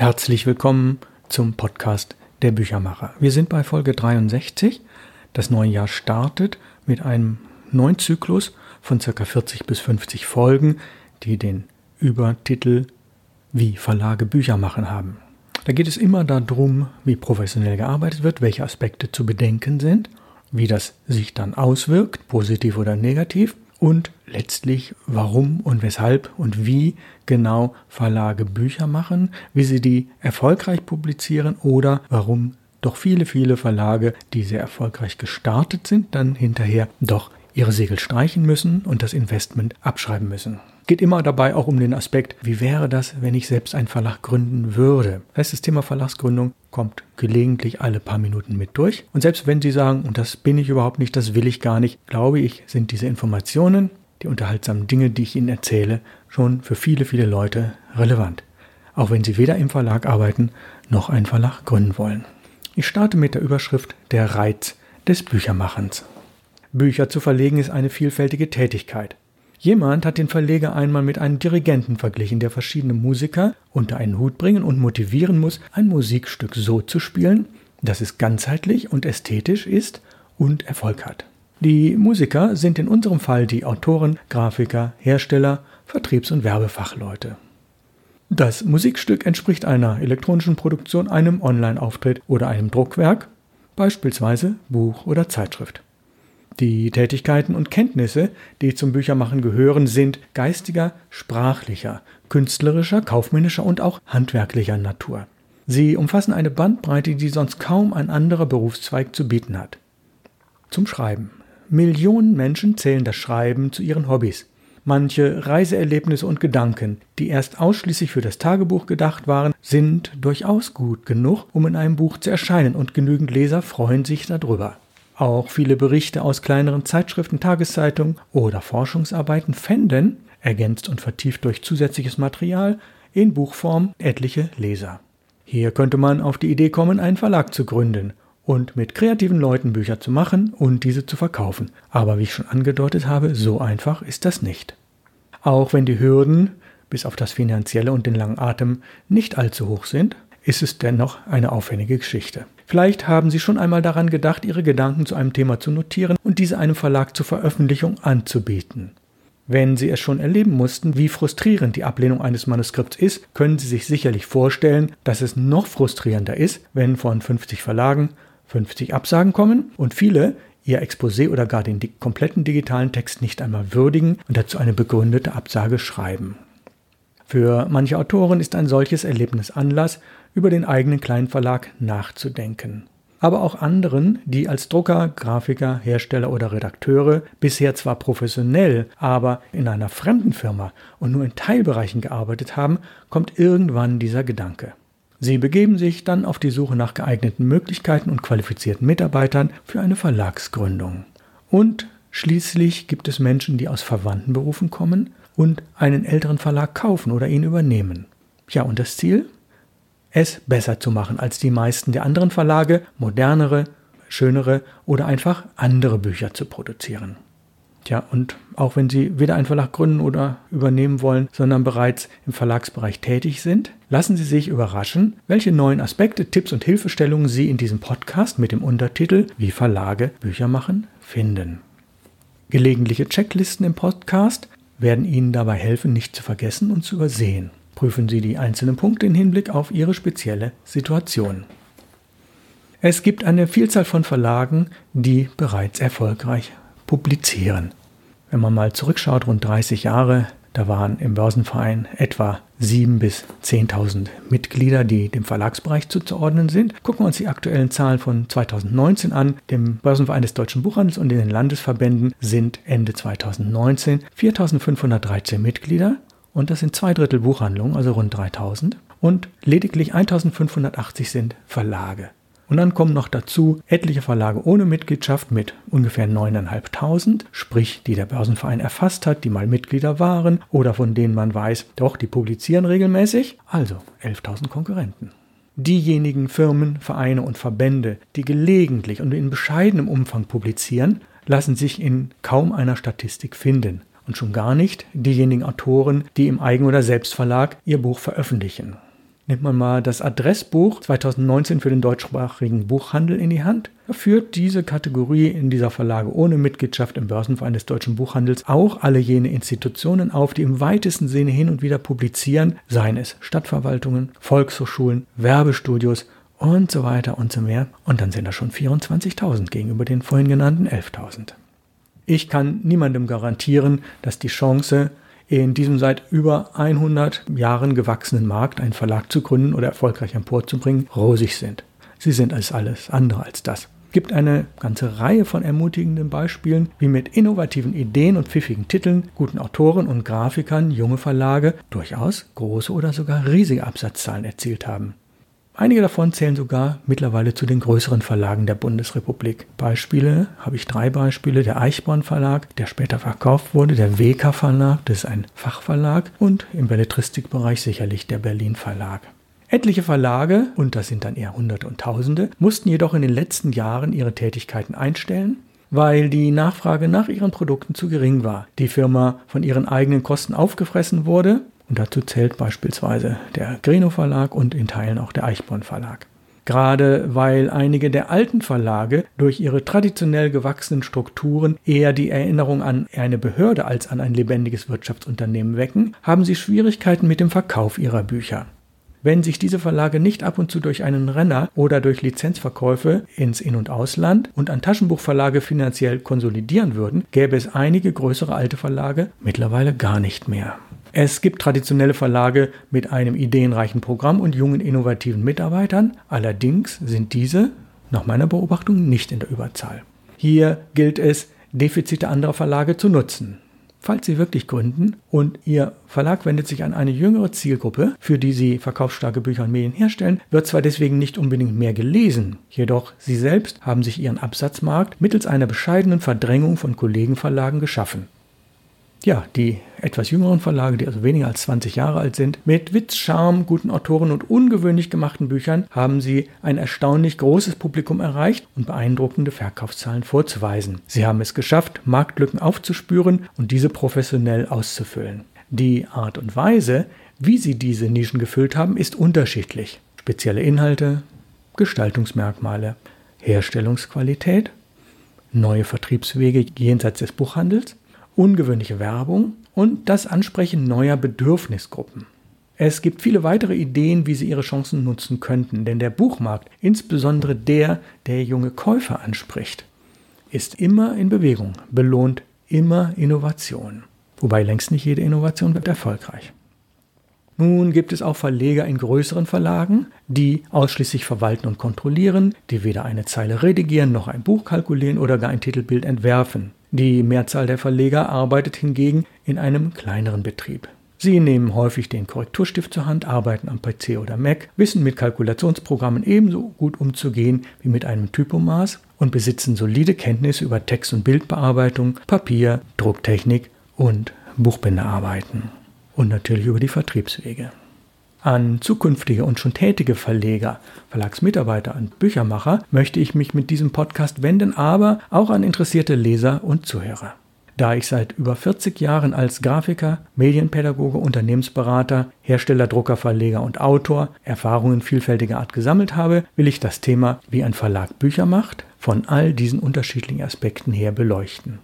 Herzlich willkommen zum Podcast der Büchermacher. Wir sind bei Folge 63. Das neue Jahr startet mit einem neuen Zyklus von ca. 40 bis 50 Folgen, die den Übertitel Wie Verlage Bücher machen haben. Da geht es immer darum, wie professionell gearbeitet wird, welche Aspekte zu bedenken sind, wie das sich dann auswirkt, positiv oder negativ und letztlich warum und weshalb und wie genau Verlage Bücher machen, wie sie die erfolgreich publizieren oder warum doch viele, viele Verlage, die sehr erfolgreich gestartet sind, dann hinterher doch ihre Segel streichen müssen und das Investment abschreiben müssen. Geht immer dabei auch um den Aspekt, wie wäre das, wenn ich selbst einen Verlag gründen würde. Das heißt, das Thema Verlagsgründung kommt gelegentlich alle paar Minuten mit durch. Und selbst wenn Sie sagen, und das bin ich überhaupt nicht, das will ich gar nicht, glaube ich, sind diese Informationen, die unterhaltsamen Dinge, die ich Ihnen erzähle, schon für viele, viele Leute relevant. Auch wenn Sie weder im Verlag arbeiten noch einen Verlag gründen wollen. Ich starte mit der Überschrift Der Reiz des Büchermachens. Bücher zu verlegen ist eine vielfältige Tätigkeit. Jemand hat den Verleger einmal mit einem Dirigenten verglichen, der verschiedene Musiker unter einen Hut bringen und motivieren muss, ein Musikstück so zu spielen, dass es ganzheitlich und ästhetisch ist und Erfolg hat. Die Musiker sind in unserem Fall die Autoren, Grafiker, Hersteller, Vertriebs- und Werbefachleute. Das Musikstück entspricht einer elektronischen Produktion, einem Online-Auftritt oder einem Druckwerk, beispielsweise Buch oder Zeitschrift. Die Tätigkeiten und Kenntnisse, die zum Büchermachen gehören, sind geistiger, sprachlicher, künstlerischer, kaufmännischer und auch handwerklicher Natur. Sie umfassen eine Bandbreite, die sonst kaum ein anderer Berufszweig zu bieten hat. Zum Schreiben. Millionen Menschen zählen das Schreiben zu ihren Hobbys. Manche Reiseerlebnisse und Gedanken, die erst ausschließlich für das Tagebuch gedacht waren, sind durchaus gut genug, um in einem Buch zu erscheinen, und genügend Leser freuen sich darüber. Auch viele Berichte aus kleineren Zeitschriften, Tageszeitungen oder Forschungsarbeiten fänden, ergänzt und vertieft durch zusätzliches Material, in Buchform etliche Leser. Hier könnte man auf die Idee kommen, einen Verlag zu gründen und mit kreativen Leuten Bücher zu machen und diese zu verkaufen. Aber wie ich schon angedeutet habe, so einfach ist das nicht. Auch wenn die Hürden, bis auf das Finanzielle und den langen Atem, nicht allzu hoch sind, ist es dennoch eine aufwendige Geschichte. Vielleicht haben Sie schon einmal daran gedacht, Ihre Gedanken zu einem Thema zu notieren und diese einem Verlag zur Veröffentlichung anzubieten. Wenn Sie es schon erleben mussten, wie frustrierend die Ablehnung eines Manuskripts ist, können Sie sich sicherlich vorstellen, dass es noch frustrierender ist, wenn von 50 Verlagen 50 Absagen kommen und viele ihr Exposé oder gar den kompletten digitalen Text nicht einmal würdigen und dazu eine begründete Absage schreiben. Für manche Autoren ist ein solches Erlebnis Anlass, über den eigenen kleinen Verlag nachzudenken. Aber auch anderen, die als Drucker, Grafiker, Hersteller oder Redakteure bisher zwar professionell, aber in einer fremden Firma und nur in Teilbereichen gearbeitet haben, kommt irgendwann dieser Gedanke. Sie begeben sich dann auf die Suche nach geeigneten Möglichkeiten und qualifizierten Mitarbeitern für eine Verlagsgründung. Und schließlich gibt es Menschen, die aus verwandten Berufen kommen und einen älteren Verlag kaufen oder ihn übernehmen. Ja, und das Ziel? Es besser zu machen als die meisten der anderen Verlage, modernere, schönere oder einfach andere Bücher zu produzieren. Tja, und auch wenn Sie weder einen Verlag gründen oder übernehmen wollen, sondern bereits im Verlagsbereich tätig sind, lassen Sie sich überraschen, welche neuen Aspekte, Tipps und Hilfestellungen Sie in diesem Podcast mit dem Untertitel Wie Verlage Bücher machen finden. Gelegentliche Checklisten im Podcast werden Ihnen dabei helfen, nicht zu vergessen und zu übersehen. Prüfen Sie die einzelnen Punkte im Hinblick auf Ihre spezielle Situation. Es gibt eine Vielzahl von Verlagen, die bereits erfolgreich publizieren. Wenn man mal zurückschaut, rund 30 Jahre, da waren im Börsenverein etwa 7.000 bis 10.000 Mitglieder, die dem Verlagsbereich zuzuordnen sind. Gucken wir uns die aktuellen Zahlen von 2019 an. Dem Börsenverein des Deutschen Buchhandels und den Landesverbänden sind Ende 2019 4.513 Mitglieder und das sind zwei Drittel Buchhandlungen, also rund 3000 und lediglich 1580 sind Verlage. Und dann kommen noch dazu etliche Verlage ohne Mitgliedschaft mit ungefähr 9.500, sprich die der Börsenverein erfasst hat, die mal Mitglieder waren oder von denen man weiß, doch, die publizieren regelmäßig, also 11.000 Konkurrenten. Diejenigen Firmen, Vereine und Verbände, die gelegentlich und in bescheidenem Umfang publizieren, lassen sich in kaum einer Statistik finden und schon gar nicht diejenigen Autoren, die im Eigen- oder Selbstverlag ihr Buch veröffentlichen. Nimmt man mal das Adressbuch 2019 für den deutschsprachigen Buchhandel in die Hand, führt diese Kategorie in dieser Verlage ohne Mitgliedschaft im Börsenverein des deutschen Buchhandels auch alle jene Institutionen auf, die im weitesten Sinne hin und wieder publizieren, seien es Stadtverwaltungen, Volkshochschulen, Werbestudios und so weiter und so mehr. Und dann sind da schon 24.000 gegenüber den vorhin genannten 11.000. Ich kann niemandem garantieren, dass die Chance, in diesem seit über 100 Jahren gewachsenen Markt einen Verlag zu gründen oder erfolgreich emporzubringen, rosig sind. Sie sind als alles andere als das. Es gibt eine ganze Reihe von ermutigenden Beispielen, wie mit innovativen Ideen und pfiffigen Titeln, guten Autoren und Grafikern junge Verlage durchaus große oder sogar riesige Absatzzahlen erzielt haben. Einige davon zählen sogar mittlerweile zu den größeren Verlagen der Bundesrepublik. Beispiele habe ich drei Beispiele. Der Eichborn Verlag, der später verkauft wurde, der WK Verlag, das ist ein Fachverlag und im Belletristikbereich sicherlich der Berlin Verlag. Etliche Verlage, und das sind dann eher Hunderte und Tausende, mussten jedoch in den letzten Jahren ihre Tätigkeiten einstellen, weil die Nachfrage nach ihren Produkten zu gering war. Die Firma von ihren eigenen Kosten aufgefressen wurde und dazu zählt beispielsweise der Greno Verlag und in Teilen auch der Eichborn Verlag. Gerade weil einige der alten Verlage durch ihre traditionell gewachsenen Strukturen eher die Erinnerung an eine Behörde als an ein lebendiges Wirtschaftsunternehmen wecken, haben sie Schwierigkeiten mit dem Verkauf ihrer Bücher. Wenn sich diese Verlage nicht ab und zu durch einen Renner oder durch Lizenzverkäufe ins In- und Ausland und an Taschenbuchverlage finanziell konsolidieren würden, gäbe es einige größere alte Verlage mittlerweile gar nicht mehr. Es gibt traditionelle Verlage mit einem ideenreichen Programm und jungen innovativen Mitarbeitern, allerdings sind diese nach meiner Beobachtung nicht in der Überzahl. Hier gilt es, Defizite anderer Verlage zu nutzen. Falls Sie wirklich gründen und Ihr Verlag wendet sich an eine jüngere Zielgruppe, für die Sie verkaufsstarke Bücher und Medien herstellen, wird zwar deswegen nicht unbedingt mehr gelesen, jedoch Sie selbst haben sich Ihren Absatzmarkt mittels einer bescheidenen Verdrängung von Kollegenverlagen geschaffen ja, die etwas jüngeren Verlage, die also weniger als 20 Jahre alt sind, mit Witz, Charme, guten Autoren und ungewöhnlich gemachten Büchern haben sie ein erstaunlich großes Publikum erreicht und beeindruckende Verkaufszahlen vorzuweisen. Sie haben es geschafft, Marktlücken aufzuspüren und diese professionell auszufüllen. Die Art und Weise, wie sie diese Nischen gefüllt haben, ist unterschiedlich. Spezielle Inhalte, Gestaltungsmerkmale, Herstellungsqualität, neue Vertriebswege jenseits des Buchhandels, ungewöhnliche Werbung und das Ansprechen neuer Bedürfnisgruppen. Es gibt viele weitere Ideen, wie Sie Ihre Chancen nutzen könnten, denn der Buchmarkt, insbesondere der, der junge Käufer anspricht, ist immer in Bewegung, belohnt immer Innovation. Wobei längst nicht jede Innovation wird erfolgreich. Nun gibt es auch Verleger in größeren Verlagen, die ausschließlich verwalten und kontrollieren, die weder eine Zeile redigieren noch ein Buch kalkulieren oder gar ein Titelbild entwerfen. Die Mehrzahl der Verleger arbeitet hingegen in einem kleineren Betrieb. Sie nehmen häufig den Korrekturstift zur Hand, arbeiten am PC oder Mac, wissen mit Kalkulationsprogrammen ebenso gut umzugehen wie mit einem Typomaß und besitzen solide Kenntnisse über Text- und Bildbearbeitung, Papier, Drucktechnik und Buchbinderarbeiten. Und natürlich über die Vertriebswege. An zukünftige und schon tätige Verleger, Verlagsmitarbeiter und Büchermacher möchte ich mich mit diesem Podcast wenden, aber auch an interessierte Leser und Zuhörer. Da ich seit über 40 Jahren als Grafiker, Medienpädagoge, Unternehmensberater, Hersteller, Drucker, Verleger und Autor Erfahrungen vielfältiger Art gesammelt habe, will ich das Thema, wie ein Verlag Bücher macht, von all diesen unterschiedlichen Aspekten her beleuchten.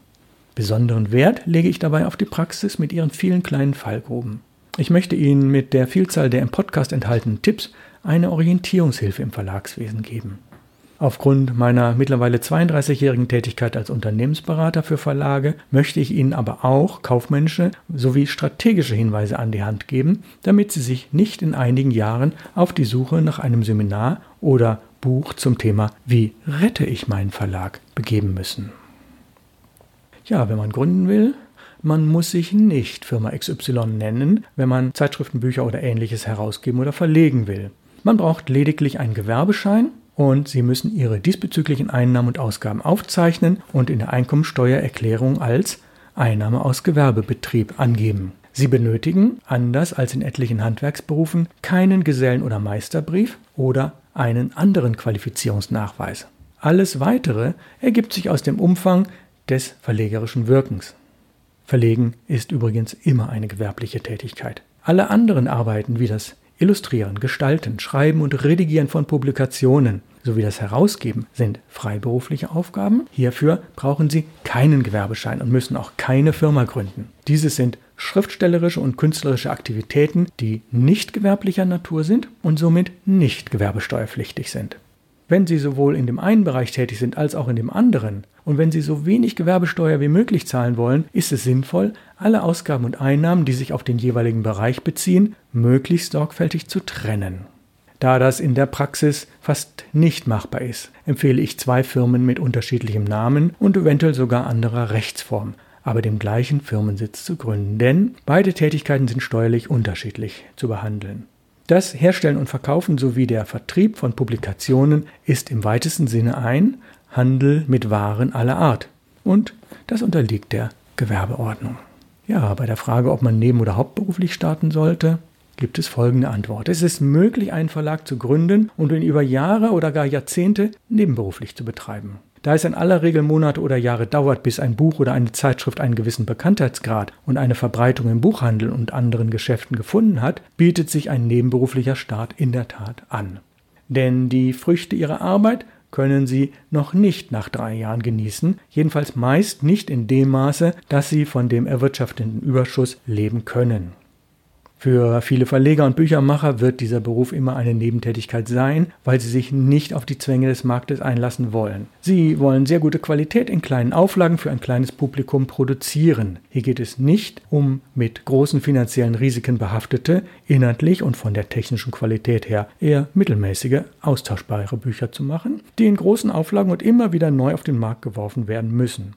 Besonderen Wert lege ich dabei auf die Praxis mit ihren vielen kleinen Fallgruben. Ich möchte Ihnen mit der Vielzahl der im Podcast enthaltenen Tipps eine Orientierungshilfe im Verlagswesen geben. Aufgrund meiner mittlerweile 32-jährigen Tätigkeit als Unternehmensberater für Verlage möchte ich Ihnen aber auch kaufmännische sowie strategische Hinweise an die Hand geben, damit Sie sich nicht in einigen Jahren auf die Suche nach einem Seminar oder Buch zum Thema Wie rette ich meinen Verlag begeben müssen. Ja, wenn man gründen will, man muss sich nicht Firma XY nennen, wenn man Zeitschriften, Bücher oder ähnliches herausgeben oder verlegen will. Man braucht lediglich einen Gewerbeschein und Sie müssen Ihre diesbezüglichen Einnahmen und Ausgaben aufzeichnen und in der Einkommensteuererklärung als Einnahme aus Gewerbebetrieb angeben. Sie benötigen, anders als in etlichen Handwerksberufen, keinen Gesellen- oder Meisterbrief oder einen anderen Qualifizierungsnachweis. Alles Weitere ergibt sich aus dem Umfang des verlegerischen Wirkens. Verlegen ist übrigens immer eine gewerbliche Tätigkeit. Alle anderen Arbeiten wie das Illustrieren, Gestalten, Schreiben und Redigieren von Publikationen sowie das Herausgeben sind freiberufliche Aufgaben. Hierfür brauchen Sie keinen Gewerbeschein und müssen auch keine Firma gründen. Diese sind schriftstellerische und künstlerische Aktivitäten, die nicht gewerblicher Natur sind und somit nicht gewerbesteuerpflichtig sind. Wenn Sie sowohl in dem einen Bereich tätig sind als auch in dem anderen und wenn Sie so wenig Gewerbesteuer wie möglich zahlen wollen, ist es sinnvoll, alle Ausgaben und Einnahmen, die sich auf den jeweiligen Bereich beziehen, möglichst sorgfältig zu trennen. Da das in der Praxis fast nicht machbar ist, empfehle ich zwei Firmen mit unterschiedlichem Namen und eventuell sogar anderer Rechtsform, aber dem gleichen Firmensitz zu gründen, denn beide Tätigkeiten sind steuerlich unterschiedlich zu behandeln. Das Herstellen und Verkaufen sowie der Vertrieb von Publikationen ist im weitesten Sinne ein Handel mit Waren aller Art und das unterliegt der Gewerbeordnung. Ja, bei der Frage, ob man neben- oder hauptberuflich starten sollte, gibt es folgende Antwort. Es ist möglich, einen Verlag zu gründen und ihn über Jahre oder gar Jahrzehnte nebenberuflich zu betreiben. Da es in aller Regel Monate oder Jahre dauert, bis ein Buch oder eine Zeitschrift einen gewissen Bekanntheitsgrad und eine Verbreitung im Buchhandel und anderen Geschäften gefunden hat, bietet sich ein nebenberuflicher Start in der Tat an. Denn die Früchte ihrer Arbeit können sie noch nicht nach drei Jahren genießen, jedenfalls meist nicht in dem Maße, dass sie von dem erwirtschafteten Überschuss leben können. Für viele Verleger und Büchermacher wird dieser Beruf immer eine Nebentätigkeit sein, weil sie sich nicht auf die Zwänge des Marktes einlassen wollen. Sie wollen sehr gute Qualität in kleinen Auflagen für ein kleines Publikum produzieren. Hier geht es nicht um mit großen finanziellen Risiken behaftete, inhaltlich und von der technischen Qualität her eher mittelmäßige, austauschbare Bücher zu machen, die in großen Auflagen und immer wieder neu auf den Markt geworfen werden müssen.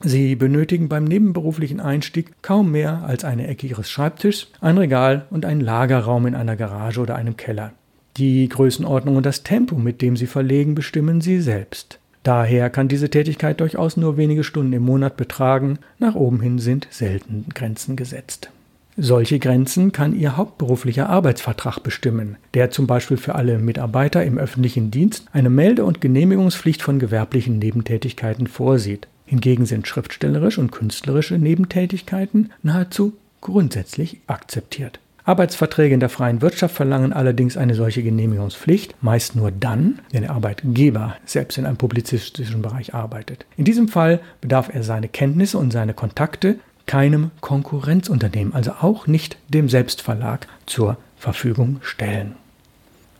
Sie benötigen beim nebenberuflichen Einstieg kaum mehr als eine Ecke Ihres Schreibtischs, ein Regal und einen Lagerraum in einer Garage oder einem Keller. Die Größenordnung und das Tempo, mit dem Sie verlegen, bestimmen Sie selbst. Daher kann diese Tätigkeit durchaus nur wenige Stunden im Monat betragen, nach oben hin sind selten Grenzen gesetzt. Solche Grenzen kann Ihr hauptberuflicher Arbeitsvertrag bestimmen, der zum Beispiel für alle Mitarbeiter im öffentlichen Dienst eine Melde- und Genehmigungspflicht von gewerblichen Nebentätigkeiten vorsieht. Hingegen sind schriftstellerische und künstlerische Nebentätigkeiten nahezu grundsätzlich akzeptiert. Arbeitsverträge in der freien Wirtschaft verlangen allerdings eine solche Genehmigungspflicht, meist nur dann, wenn der Arbeitgeber selbst in einem publizistischen Bereich arbeitet. In diesem Fall bedarf er seine Kenntnisse und seine Kontakte keinem Konkurrenzunternehmen, also auch nicht dem Selbstverlag, zur Verfügung stellen.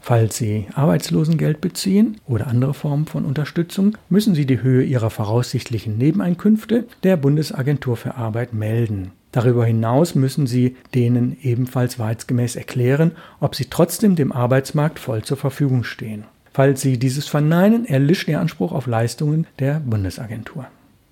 Falls Sie Arbeitslosengeld beziehen oder andere Formen von Unterstützung, müssen Sie die Höhe Ihrer voraussichtlichen Nebeneinkünfte der Bundesagentur für Arbeit melden. Darüber hinaus müssen Sie denen ebenfalls wahrheitsgemäß erklären, ob Sie trotzdem dem Arbeitsmarkt voll zur Verfügung stehen. Falls Sie dieses verneinen, erlischt Ihr Anspruch auf Leistungen der Bundesagentur.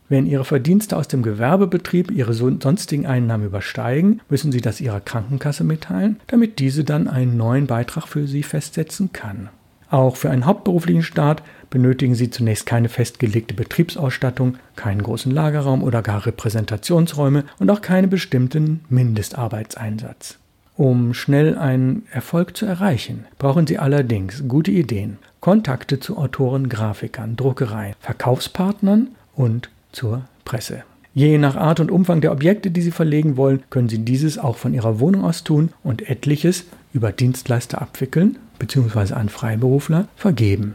Wenn Ihre Verdienste aus dem Gewerbebetrieb Ihre sonstigen Einnahmen übersteigen, müssen Sie das Ihrer Krankenkasse mitteilen, damit diese dann einen neuen Beitrag für Sie festsetzen kann. Auch für einen hauptberuflichen Start benötigen Sie zunächst keine festgelegte Betriebsausstattung, keinen großen Lagerraum oder gar Repräsentationsräume und auch keinen bestimmten Mindestarbeitseinsatz. Um schnell einen Erfolg zu erreichen, brauchen Sie allerdings gute Ideen, Kontakte zu Autoren, Grafikern, Druckereien, Verkaufspartnern und zur Presse. Je nach Art und Umfang der Objekte, die Sie verlegen wollen, können Sie dieses auch von Ihrer Wohnung aus tun und etliches über Dienstleister abwickeln bzw. an Freiberufler vergeben.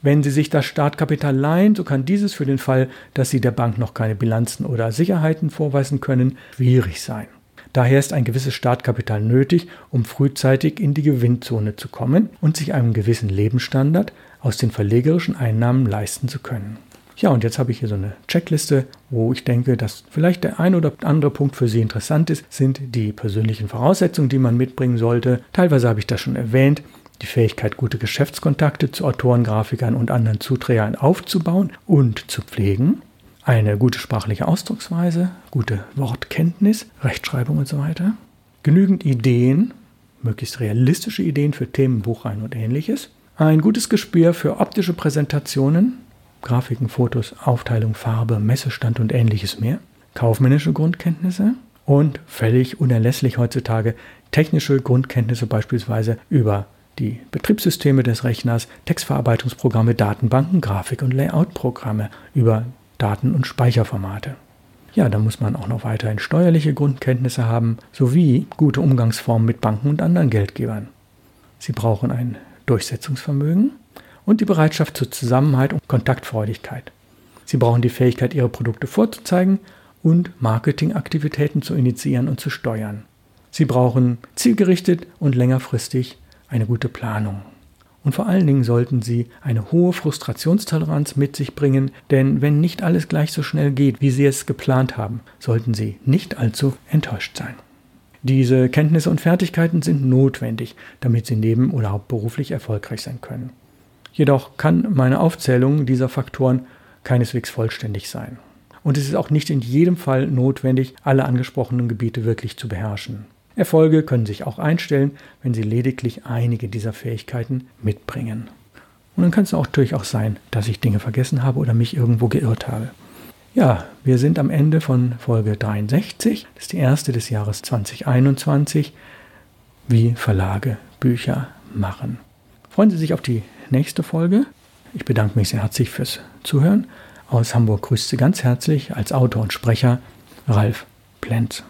Wenn Sie sich das Startkapital leihen, so kann dieses für den Fall, dass Sie der Bank noch keine Bilanzen oder Sicherheiten vorweisen können, schwierig sein. Daher ist ein gewisses Startkapital nötig, um frühzeitig in die Gewinnzone zu kommen und sich einen gewissen Lebensstandard aus den verlegerischen Einnahmen leisten zu können. Ja, und jetzt habe ich hier so eine Checkliste, wo ich denke, dass vielleicht der ein oder andere Punkt für Sie interessant ist, sind die persönlichen Voraussetzungen, die man mitbringen sollte. Teilweise habe ich das schon erwähnt. Die Fähigkeit, gute Geschäftskontakte zu Autoren, Grafikern und anderen Zuträgern aufzubauen und zu pflegen. Eine gute sprachliche Ausdrucksweise, gute Wortkenntnis, Rechtschreibung und so weiter. Genügend Ideen, möglichst realistische Ideen für Themen, Buchreihen und ähnliches. Ein gutes Gespür für optische Präsentationen, Grafiken, Fotos, Aufteilung, Farbe, Messestand und ähnliches mehr. Kaufmännische Grundkenntnisse und völlig unerlässlich heutzutage technische Grundkenntnisse beispielsweise über die Betriebssysteme des Rechners, Textverarbeitungsprogramme, Datenbanken, Grafik- und Layoutprogramme, über Daten- und Speicherformate. Ja, da muss man auch noch weiterhin steuerliche Grundkenntnisse haben, sowie gute Umgangsformen mit Banken und anderen Geldgebern. Sie brauchen ein Durchsetzungsvermögen und die Bereitschaft zur Zusammenhalt und Kontaktfreudigkeit. Sie brauchen die Fähigkeit, ihre Produkte vorzuzeigen und Marketingaktivitäten zu initiieren und zu steuern. Sie brauchen zielgerichtet und längerfristig eine gute Planung. Und vor allen Dingen sollten Sie eine hohe Frustrationstoleranz mit sich bringen, denn wenn nicht alles gleich so schnell geht, wie Sie es geplant haben, sollten Sie nicht allzu enttäuscht sein. Diese Kenntnisse und Fertigkeiten sind notwendig, damit Sie neben- oder hauptberuflich erfolgreich sein können. Jedoch kann meine Aufzählung dieser Faktoren keineswegs vollständig sein. Und es ist auch nicht in jedem Fall notwendig, alle angesprochenen Gebiete wirklich zu beherrschen. Erfolge können sich auch einstellen, wenn Sie lediglich einige dieser Fähigkeiten mitbringen. Und dann kann es auch auch sein, dass ich Dinge vergessen habe oder mich irgendwo geirrt habe. Ja, wir sind am Ende von Folge 63. Das ist die erste des Jahres 2021. Wie Verlage Bücher machen. Freuen Sie sich auf die nächste Folge. Ich bedanke mich sehr herzlich fürs Zuhören. Aus Hamburg grüßt Sie ganz herzlich als Autor und Sprecher Ralf Plenz.